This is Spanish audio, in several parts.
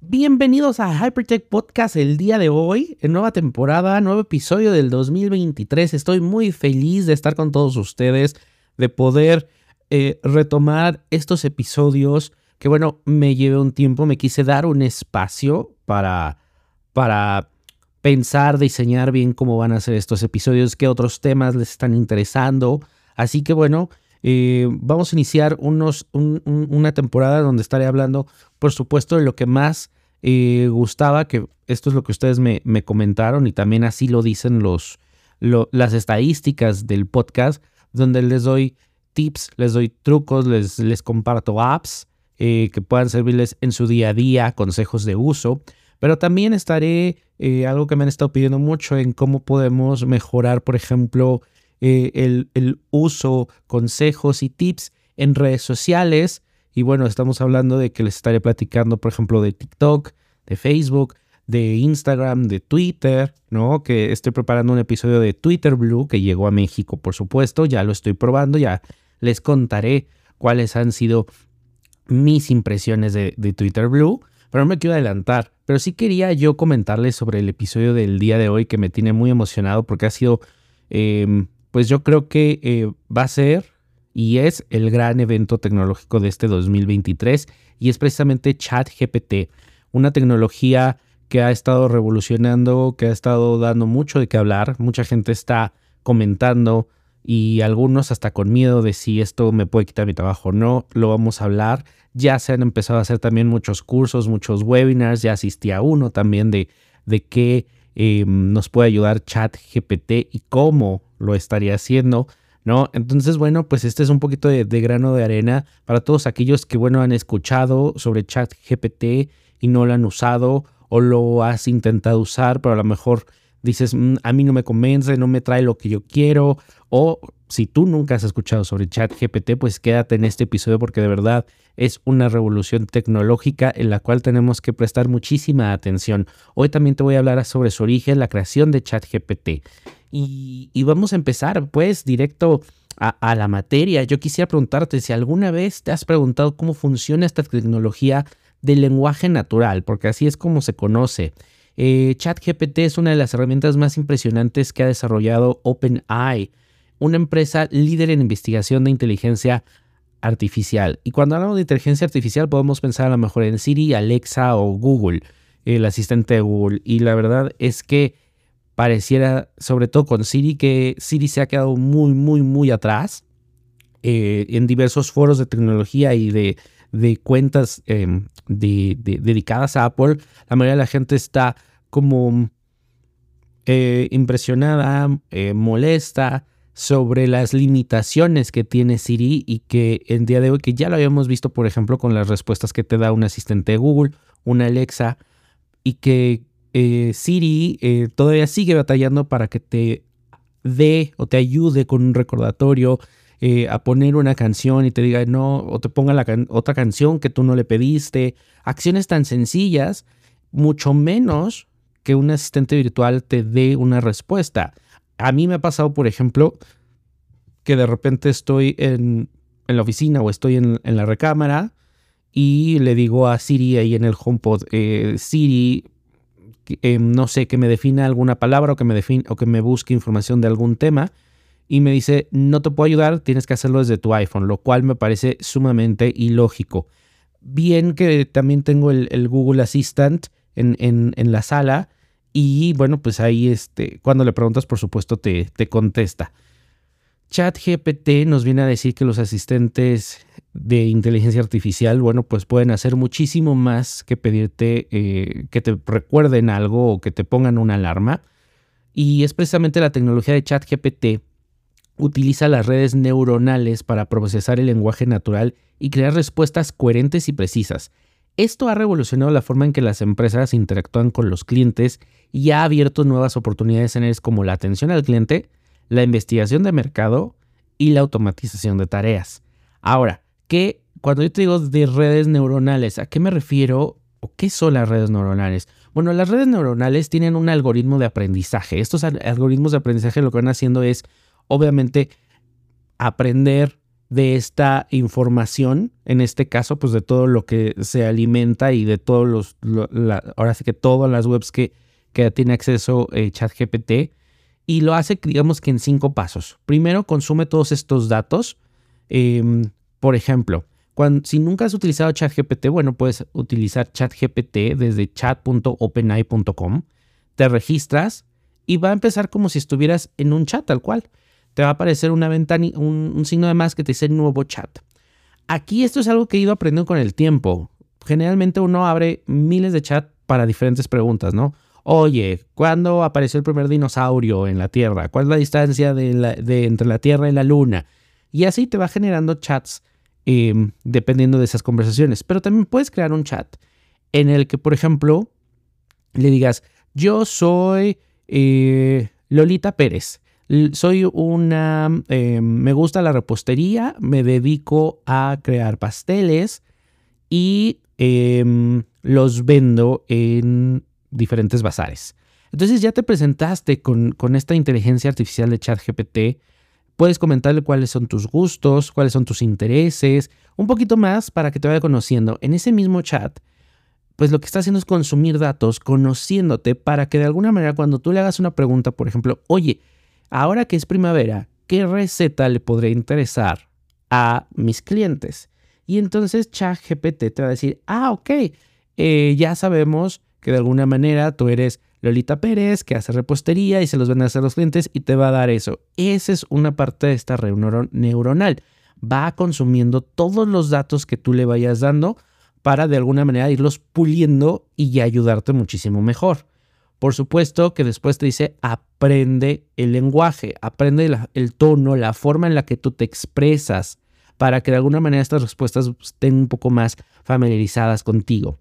Bienvenidos a Hypertech Podcast el día de hoy, en nueva temporada, nuevo episodio del 2023. Estoy muy feliz de estar con todos ustedes, de poder eh, retomar estos episodios que bueno, me llevé un tiempo, me quise dar un espacio para, para pensar, diseñar bien cómo van a ser estos episodios, qué otros temas les están interesando. Así que bueno, eh, vamos a iniciar unos, una temporada donde estaré hablando, por supuesto, de lo que más eh, gustaba, que esto es lo que ustedes me, comentaron y también así lo dicen los, las estadísticas del podcast, donde les doy tips, les doy trucos, les, les comparto apps eh, que puedan servirles en su día a día, consejos de uso. Pero también estaré, algo que me han estado pidiendo mucho, en cómo podemos mejorar, por ejemplo, el, el, uso, consejos y tips en redes sociales. Y bueno, estamos hablando de que les estaré platicando, por ejemplo, de TikTok, de Facebook, de Instagram, de Twitter, ¿no? Que estoy preparando un episodio de Twitter Blue que llegó a México, por supuesto, ya lo estoy probando, ya les contaré cuáles han sido mis impresiones de, de Twitter Blue, pero no me quiero adelantar, pero sí quería yo comentarles sobre el episodio del día de hoy que me tiene muy emocionado porque ha sido em, pues yo creo que eh, va a ser y es el gran evento tecnológico de este 2023 y es precisamente ChatGPT, una tecnología que ha estado revolucionando, que ha estado dando mucho de qué hablar, mucha gente está comentando y algunos hasta con miedo de si esto me puede quitar mi trabajo o no, lo vamos a hablar. Ya se han empezado a hacer también muchos cursos, muchos webinars, ya asistí a uno también de, de qué eh, nos puede ayudar ChatGPT y cómo lo estaría haciendo, ¿no? Entonces, bueno, pues este es un poquito de, grano de arena para todos aquellos que, bueno, han escuchado sobre ChatGPT y no lo han usado o lo has intentado usar, pero a lo mejor dices, mm, a mí no me convence, no me trae lo que yo quiero, o si tú nunca has escuchado sobre ChatGPT, pues quédate en este episodio porque de verdad es una revolución tecnológica en la cual tenemos que prestar muchísima atención. Hoy también te voy a hablar sobre su origen, la creación de ChatGPT. Y, vamos a empezar pues directo a, la materia. Yo quisiera preguntarte si alguna vez te has preguntado cómo funciona esta tecnología del lenguaje natural, porque así es como se conoce. Eh, ChatGPT es una de las herramientas más impresionantes que ha desarrollado OpenAI, una empresa líder en investigación de inteligencia artificial. Y cuando hablamos de inteligencia artificial podemos pensar a lo mejor en Siri, Alexa o Google, el asistente de Google. Y la verdad es que pareciera, sobre todo con Siri, que Siri se ha quedado muy, muy, muy atrás eh, en diversos foros de tecnología y de, cuentas em, dedicadas a Apple. La mayoría de la gente está como eh, impresionada, eh, molesta sobre las limitaciones que tiene Siri y que en día de hoy, que ya lo habíamos visto, por ejemplo, con las respuestas que te da un asistente de Google, una Alexa, y que eh, Siri eh, todavía sigue batallando para que te dé o te ayude con un recordatorio eh, a poner una canción y te diga no, o te ponga la otra canción que tú no le pediste. Acciones tan sencillas, mucho menos que un asistente virtual te dé una respuesta. A mí me ha pasado, por ejemplo, que de repente estoy en, la oficina o estoy en, la recámara y le digo a Siri ahí en el HomePod, Siri, eh, no sé, que me defina alguna palabra o que me, define, o que me busque información de algún tema y me dice, no te puedo ayudar, tienes que hacerlo desde tu iPhone, lo cual me parece sumamente ilógico. Bien que también tengo el, Google Assistant en, en, la sala y bueno, pues ahí este, cuando le preguntas, por supuesto, te, te contesta. ChatGPT nos viene a decir que los asistentes de inteligencia artificial, bueno, pues pueden hacer muchísimo más que pedirte eh, que te recuerden algo o que te pongan una alarma. Y es precisamente la tecnología de ChatGPT utiliza las redes neuronales para procesar el lenguaje natural y crear respuestas coherentes y precisas. Esto ha revolucionado la forma en que las empresas interactúan con los clientes y ha abierto nuevas oportunidades en áreas como la atención al cliente, la investigación de mercado y la automatización de tareas. Ahora, ¿qué, cuando yo te digo de redes neuronales, ¿a qué me refiero o qué son las redes neuronales? Bueno, las redes neuronales tienen un algoritmo de aprendizaje. Estos algoritmos de aprendizaje lo que van haciendo es obviamente aprender de esta información, en este caso, pues de todo lo que se alimenta y de todos los, ahora sí que todas las webs que, que tiene acceso eh, ChatGPT, y lo hace, digamos que en cinco pasos. Primero, consume todos estos datos. Em, por ejemplo, cuando, si nunca has utilizado ChatGPT, bueno, puedes utilizar ChatGPT desde chat.openai.com. Te registras y va a empezar como si estuvieras en un chat tal cual. Te va a aparecer una ventana, un, un signo de más que te dice nuevo chat. Aquí esto es algo que he ido aprendiendo con el tiempo. Generalmente uno abre miles de chats para diferentes preguntas, ¿no? Oye, ¿cuándo apareció el primer dinosaurio en la Tierra? ¿Cuál es la distancia de entre la Tierra y la Luna? Y así te va generando chats em, dependiendo de esas conversaciones. Pero también puedes crear un chat en el que, por ejemplo, le digas, yo soy eh, Lolita Pérez. Soy una, em, me gusta la repostería, me dedico a crear pasteles y em, los vendo en diferentes bazares. Entonces ya te presentaste con, con esta inteligencia artificial de ChatGPT. Puedes comentarle cuáles son tus gustos, cuáles son tus intereses, un poquito más para que te vaya conociendo. En ese mismo chat, pues lo que está haciendo es consumir datos, conociéndote para que de alguna manera cuando tú le hagas una pregunta, por ejemplo, oye, ahora que es primavera, ¿qué receta le podría interesar a mis clientes? Y entonces ChatGPT te va a decir, ah, ok, eh, ya sabemos que de alguna manera tú eres Lolita Pérez, que hace repostería y se los vende a hacer los clientes y te va a dar eso. Esa es una parte de esta red neuronal. Va consumiendo todos los datos que tú le vayas dando para de alguna manera irlos puliendo y ayudarte muchísimo mejor. Por supuesto que después te dice aprende el lenguaje, aprende el tono, la forma en la que tú te expresas, para que de alguna manera estas respuestas estén un poco más familiarizadas contigo.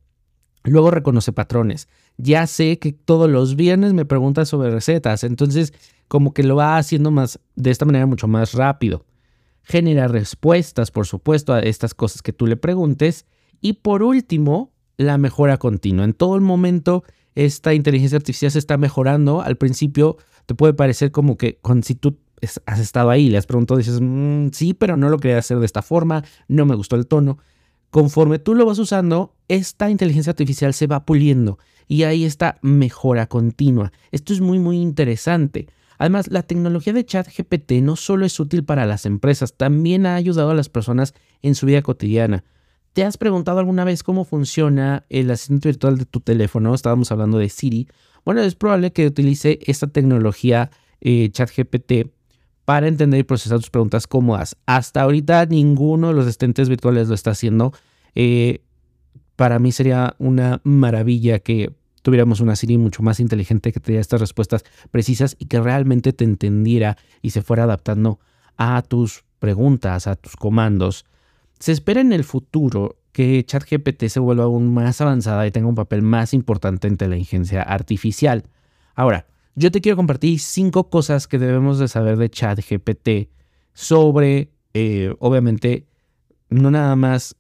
Luego reconoce patrones. Ya sé que todos los viernes me pregunta sobre recetas, entonces como que lo va haciendo más de esta manera mucho más rápido. Genera respuestas, por supuesto, a estas cosas que tú le preguntes. Y por último, la mejora continua. En todo el momento, esta inteligencia artificial se está mejorando. Al principio te puede parecer como que cuando si tú has estado ahí, le has preguntado, dices, mm, sí, pero no lo quería hacer de esta forma, no me gustó el tono. Conforme tú lo vas usando, esta inteligencia artificial se va puliendo y ahí está mejora continua. Esto es muy muy interesante. Además, la tecnología de ChatGPT no solo es útil para las empresas, también ha ayudado a las personas en su vida cotidiana. ¿Te has preguntado alguna vez cómo funciona el asistente virtual de tu teléfono? Estábamos hablando de Siri. Bueno, es probable que utilice esta tecnología eh, ChatGPT para entender y procesar tus preguntas cómodas. Hasta ahorita ninguno de los asistentes virtuales lo está haciendo. Eh, para mí sería una maravilla que tuviéramos una Siri mucho más inteligente que te diera estas respuestas precisas y que realmente te entendiera y se fuera adaptando a tus preguntas, a tus comandos. Se espera en el futuro que ChatGPT se vuelva aún más avanzada y tenga un papel más importante en inteligencia artificial. Ahora, yo te quiero compartir cinco cosas que debemos de saber de ChatGPT sobre, eh, obviamente, no nada más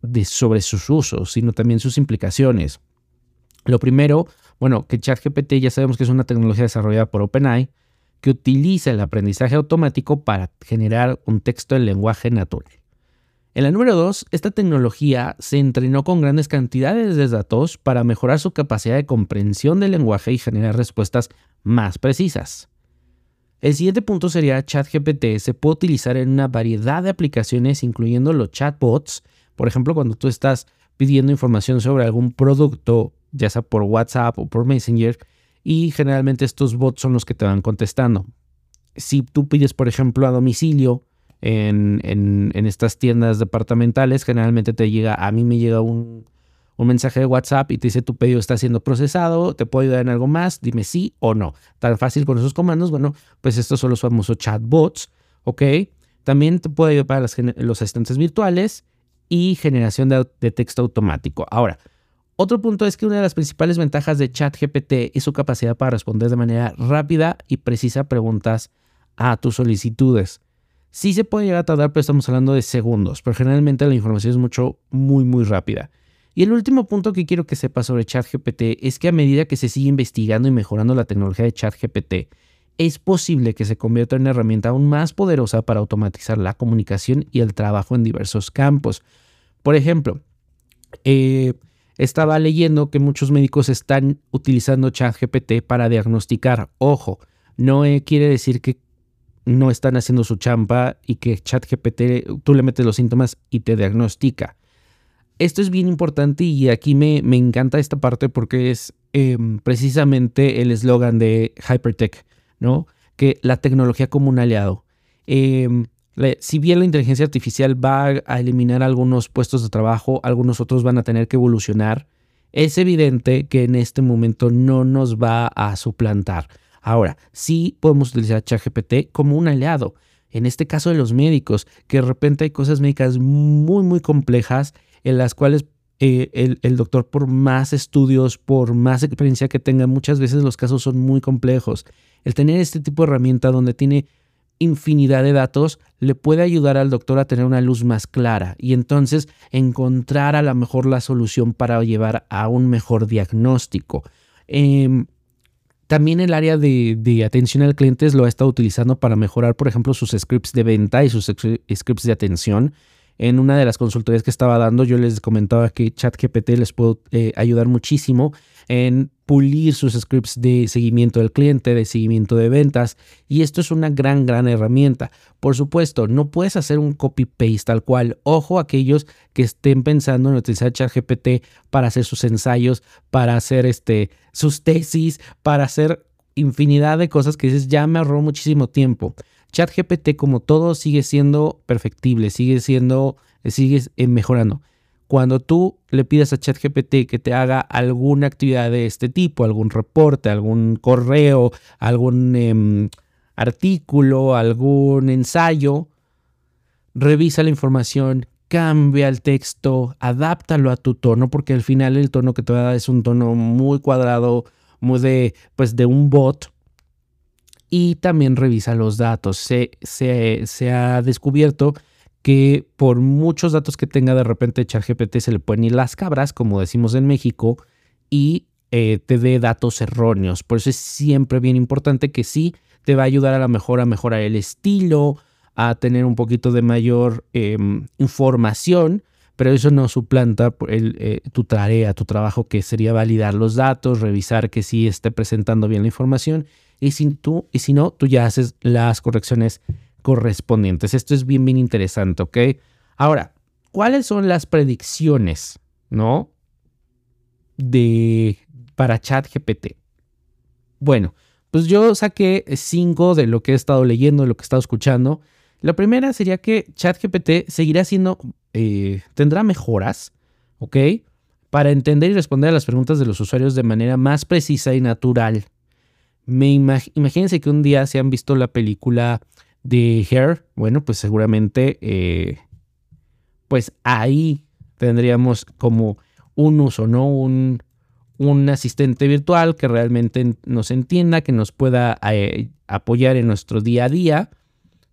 de sobre sus usos, sino también sus implicaciones. Lo primero, bueno, que ChatGPT ya sabemos que es una tecnología desarrollada por OpenAI que utiliza el aprendizaje automático para generar un texto en lenguaje natural. En la número 2, esta tecnología se entrenó con grandes cantidades de datos para mejorar su capacidad de comprensión del lenguaje y generar respuestas más precisas. El siguiente punto sería ChatGPT se puede utilizar en una variedad de aplicaciones incluyendo los chatbots, por ejemplo cuando tú estás pidiendo información sobre algún producto, ya sea por WhatsApp o por Messenger, y generalmente estos bots son los que te van contestando. Si tú pides, por ejemplo, a domicilio en, estas tiendas departamentales, generalmente te llega, a mí me llega un, mensaje de WhatsApp y te dice tu pedido está siendo procesado, te puedo ayudar en algo más, dime sí o no. Tan fácil con esos comandos, bueno, pues estos son los famosos chatbots, ¿ok? También te puede ayudar para los asistentes virtuales y generación de, de, texto automático. Ahora, otro punto es que una de las principales ventajas de ChatGPT es su capacidad para responder de manera rápida y precisa preguntas a tus solicitudes. Sí se puede llegar a tardar, pero estamos hablando de segundos, pero generalmente la información es mucho, muy, muy rápida. Y el último punto que quiero que sepas sobre ChatGPT es que a medida que se sigue investigando y mejorando la tecnología de ChatGPT, es posible que se convierta en una herramienta aún más poderosa para automatizar la comunicación y el trabajo en diversos campos. Por ejemplo, eh, estaba leyendo que muchos médicos están utilizando ChatGPT para diagnosticar. Ojo, no eh, quiere decir que no están haciendo su champa y que ChatGPT tú le metes los síntomas y te diagnostica. Esto es bien importante y aquí me, me encanta esta parte porque es em, precisamente el eslogan de Hypertech, ¿no? Que la tecnología como un aliado. Em, si bien la inteligencia artificial va a eliminar algunos puestos de trabajo, algunos otros van a tener que evolucionar, es evidente que en este momento no nos va a suplantar. Ahora, sí podemos utilizar ChatGPT como un aliado. En este caso de los médicos, que de repente hay cosas médicas muy, muy complejas en las cuales eh, el, doctor, por más estudios, por más experiencia que tenga, muchas veces los casos son muy complejos. El tener este tipo de herramienta donde tiene infinidad de datos le puede ayudar al doctor a tener una luz más clara y entonces encontrar a lo mejor la solución para llevar a un mejor diagnóstico. Eh, también el área de, atención al cliente lo ha estado utilizando para mejorar, por ejemplo, sus scripts de venta y sus scripts de atención en una de las consultorías que estaba dando, yo les comentaba que ChatGPT les puede eh, ayudar muchísimo en pulir sus scripts de seguimiento del cliente, de seguimiento de ventas, y esto es una gran, gran herramienta. Por supuesto, no puedes hacer un copy-paste tal cual. Ojo a aquellos que estén pensando en utilizar ChatGPT para hacer sus ensayos, para hacer este, sus tesis, para hacer infinidad de cosas que dices, ya me ahorró muchísimo tiempo. ChatGPT, como todo, sigue siendo perfectible, sigue siendo, sigue mejorando. Cuando tú le pidas a ChatGPT que te haga alguna actividad de este tipo, algún reporte, algún correo, algún em, artículo, algún ensayo, revisa la información, cambia el texto, adáptalo a tu tono, porque al final el tono que te va a dar es un tono muy cuadrado, muy de, pues de un bot, y también revisa los datos. Se, se, ha descubierto que por muchos datos que tenga de repente ChatGPT se le pueden ir las cabras, como decimos en México, y eh, te dé datos erróneos. Por eso es siempre bien importante que sí te va a ayudar a la mejor a mejorar el estilo, a tener un poquito de mayor em, información, pero eso no suplanta eh, tu tarea, tu trabajo, que sería validar los datos, revisar que sí esté presentando bien la información y si, tú, y si no, tú ya haces las correcciones correspondientes. Esto es bien, bien interesante, ¿ok? Ahora, ¿cuáles son las predicciones, no? De, para ChatGPT. Bueno, pues yo saqué cinco de lo que he estado leyendo, de lo que he estado escuchando. La primera sería que ChatGPT seguirá siendo, eh, tendrá mejoras, ¿ok? Para entender y responder a las preguntas de los usuarios de manera más precisa y natural. Me imagínense que un día se han visto la película de Hair, bueno, pues seguramente, eh, pues ahí tendríamos como un uso, ¿no? Un, un asistente virtual que realmente nos entienda, que nos pueda eh, apoyar en nuestro día a día.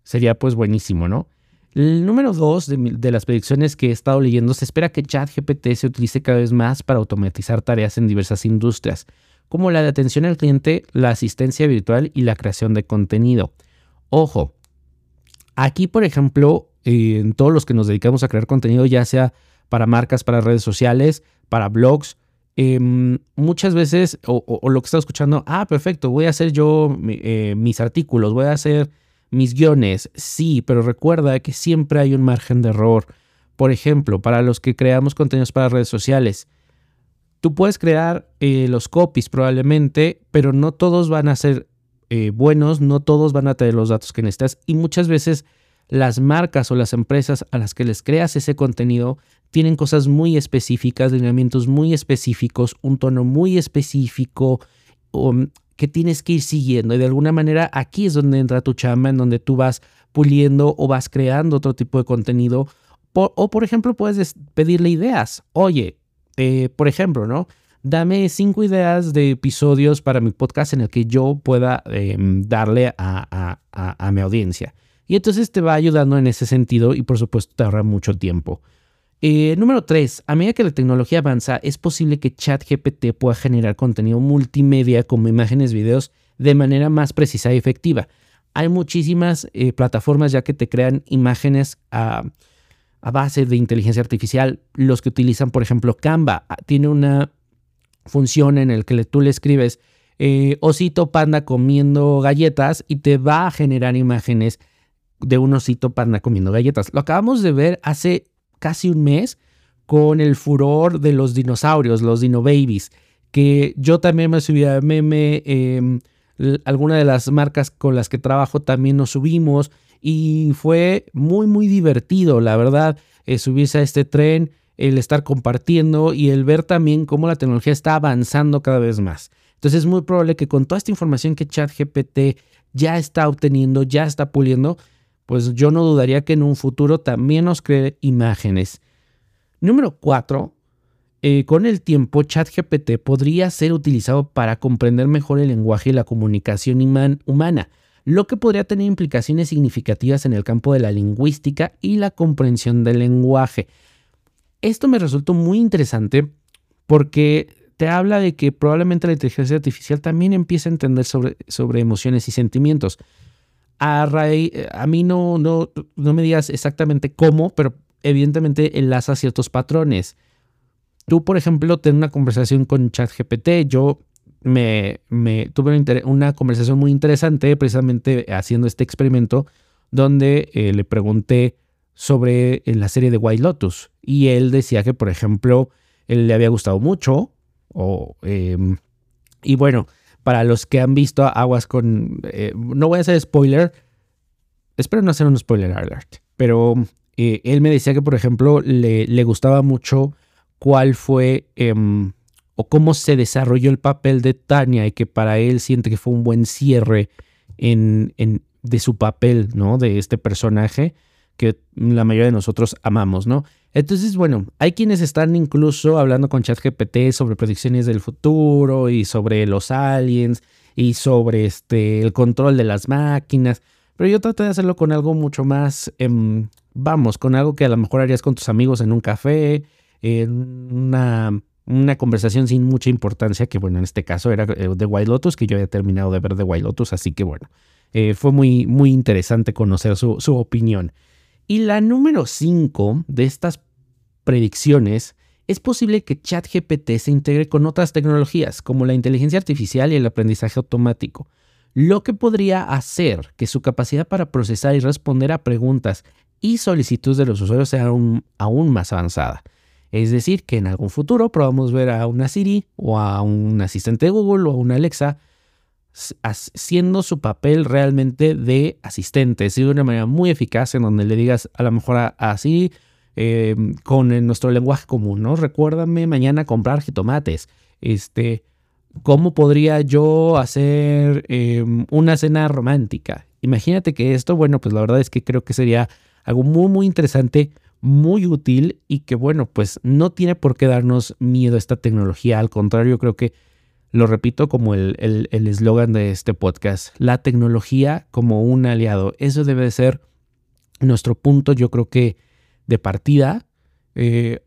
Sería pues buenísimo, ¿no? El número dos de, de, las predicciones que he estado leyendo, se espera que ChatGPT se utilice cada vez más para automatizar tareas en diversas industrias como la de atención al cliente, la asistencia virtual y la creación de contenido. Ojo, aquí por ejemplo, en todos los que nos dedicamos a crear contenido, ya sea para marcas, para redes sociales, para blogs, em, muchas veces, o, lo que estás escuchando, ah, perfecto, voy a hacer yo eh, mis artículos, voy a hacer mis guiones, sí, pero recuerda que siempre hay un margen de error. Por ejemplo, para los que creamos contenidos para redes sociales, Tú puedes crear eh, los copies probablemente, pero no todos van a ser eh, buenos, no todos van a tener los datos que necesitas y muchas veces las marcas o las empresas a las que les creas ese contenido tienen cosas muy específicas, lineamientos muy específicos, un tono muy específico um, que tienes que ir siguiendo. Y de alguna manera aquí es donde entra tu chamba, en donde tú vas puliendo o vas creando otro tipo de contenido. o por ejemplo, puedes pedirle ideas. Oye, eh, por ejemplo, ¿no? Dame cinco ideas de episodios para mi podcast en el que yo pueda em, darle a, mi audiencia. Y entonces te va ayudando en ese sentido y por supuesto te ahorra mucho tiempo. Eh, número tres, a medida que la tecnología avanza, es posible que ChatGPT pueda generar contenido multimedia como imágenes, videos de manera más precisa y efectiva. Hay muchísimas eh, plataformas ya que te crean imágenes a, base de inteligencia artificial. Los que utilizan, por ejemplo, Canva, ah, tiene una función en la que tú le escribes eh, osito panda comiendo galletas y te va a generar imágenes de un osito panda comiendo galletas. Lo acabamos de ver hace casi un mes con el furor de los dinosaurios, los dino babies, que yo también me subí a meme, eh, alguna de las marcas con las que trabajo también nos subimos y fue muy muy divertido, la verdad, eh, subirse a este tren, el estar compartiendo y el ver también cómo la tecnología está avanzando cada vez más. Entonces es muy probable que con toda esta información que ChatGPT ya está obteniendo, ya está puliendo, pues yo no dudaría que en un futuro también nos cree imágenes. Número 4. Eh, con el tiempo, ChatGPT podría ser utilizado para comprender mejor el lenguaje y la comunicación humana, lo que podría tener implicaciones significativas en el campo de la lingüística y la comprensión del lenguaje. Esto me resultó muy interesante porque te habla de que probablemente la inteligencia artificial también empiece a entender sobre, sobre emociones y sentimientos. A, a mí no, no, no me digas exactamente cómo, pero evidentemente enlaza ciertos patrones. Tú, por ejemplo, ten una conversación con ChatGPT. Yo me, tuve una, conversación muy interesante precisamente haciendo este experimento donde eh, le pregunté sobre la serie de White Lotus y él decía que, por ejemplo, él le había gustado mucho Em, y bueno, para los que han visto Aguas con... Eh, no voy a hacer spoiler. Espero no hacer un spoiler alert. Pero eh, él me decía que, por ejemplo, le, le gustaba mucho cuál fue em, o cómo se desarrolló el papel de Tania y que para él siente que fue un buen cierre en, en, de su papel, ¿no? De este personaje que la mayoría de nosotros amamos, ¿no? Entonces, bueno, hay quienes están incluso hablando con ChatGPT sobre predicciones del futuro y sobre los aliens y sobre este, el control de las máquinas, pero yo traté de hacerlo con algo mucho más, em, vamos, con algo que a lo mejor harías con tus amigos en un café, en una, una conversación sin mucha importancia, que bueno, en este caso era eh, de White Lotus, que yo había terminado de ver de White Lotus, así que bueno, eh, fue muy, muy interesante conocer su, su opinión. Y la número 5 de estas predicciones, es posible que ChatGPT se integre con otras tecnologías como la inteligencia artificial y el aprendizaje automático, lo que podría hacer que su capacidad para procesar y responder a preguntas y solicitudes de los usuarios sea aún más avanzada. Es decir, que en algún futuro podamos ver a una Siri o a un asistente de Google o a una Alexa haciendo su papel realmente de asistente, de una manera muy eficaz en donde le digas a lo mejor así em, con nuestro lenguaje común, ¿no? Recuérdame mañana comprar jitomates. Este, ¿cómo podría yo hacer em, una cena romántica? Imagínate que esto, bueno, pues la verdad es que creo que sería algo muy, muy interesante, muy útil y que, bueno, pues no tiene por qué darnos miedo esta tecnología. Al contrario, creo que lo repito como el eslogan de este podcast, la tecnología como un aliado. Eso debe ser nuestro punto, yo creo que de partida. Eh,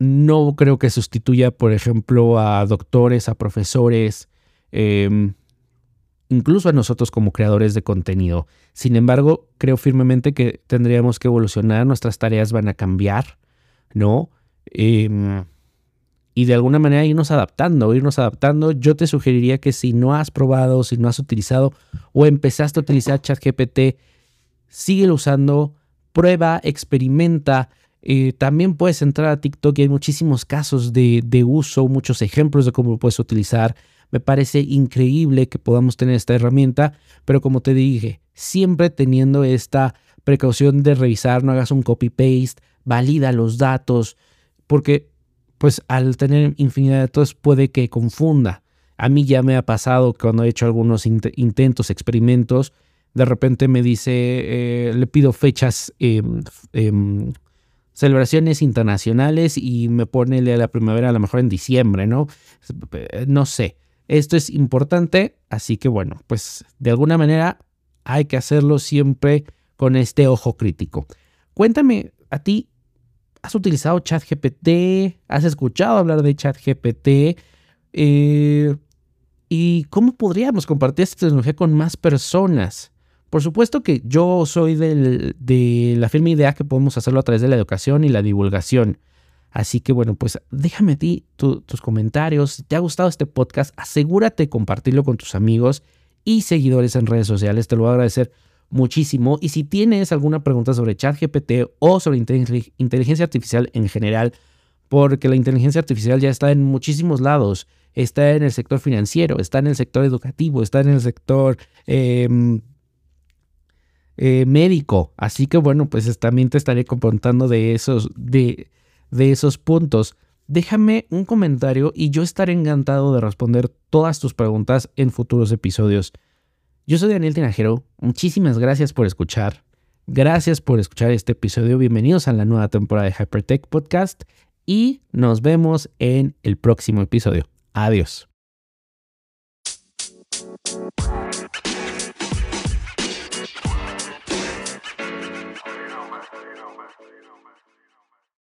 no creo que sustituya, por ejemplo, a doctores, a profesores, em, incluso a nosotros como creadores de contenido. Sin embargo, creo firmemente que tendríamos que evolucionar, nuestras tareas van a cambiar, ¿no? Eh, y de alguna manera irnos adaptando, irnos adaptando. Yo te sugeriría que si no has probado, si no has utilizado o empezaste a utilizar ChatGPT, sigue usando, prueba, experimenta. Eh, también puedes entrar a TikTok y hay muchísimos casos de, de uso, muchos ejemplos de cómo lo puedes utilizar. Me parece increíble que podamos tener esta herramienta, pero como te dije, siempre teniendo esta precaución de revisar, no hagas un copy-paste, valida los datos, porque pues al tener infinidad de datos puede que confunda. A mí ya me ha pasado cuando he hecho algunos intentos, experimentos, de repente me dice, eh, le pido fechas, em, em, celebraciones internacionales y me pone la primavera a lo mejor en diciembre, ¿no? Eh, no sé. Esto es importante, así que bueno, pues de alguna manera hay que hacerlo siempre con este ojo crítico. Cuéntame a ti ¿Has utilizado ChatGPT? ¿Has escuchado hablar de ChatGPT? Eh, ¿Y cómo podríamos compartir esta tecnología con más personas? Por supuesto que yo soy de la firme idea que podemos hacerlo a través de la educación y la divulgación. Así que bueno, pues déjame a ti tus comentarios. Si te ha gustado este podcast, asegúrate de compartirlo con tus amigos y seguidores en redes sociales. Te lo voy a agradecer muchísimo. Y si tienes alguna pregunta sobre ChatGPT o sobre inteligencia artificial en general, porque la inteligencia artificial ya está en muchísimos lados. Está en el sector financiero, está en el sector educativo, está en el sector em, eh, médico. Así que bueno, pues también te estaré contando de esos, de, de esos puntos. Déjame un comentario y yo estaré encantado de responder todas tus preguntas en futuros episodios. Yo soy Daniel Tinajero, muchísimas gracias por escuchar. Gracias por escuchar este episodio. Bienvenidos a la nueva temporada de Hypertech Podcast y nos vemos en el próximo episodio. Adiós.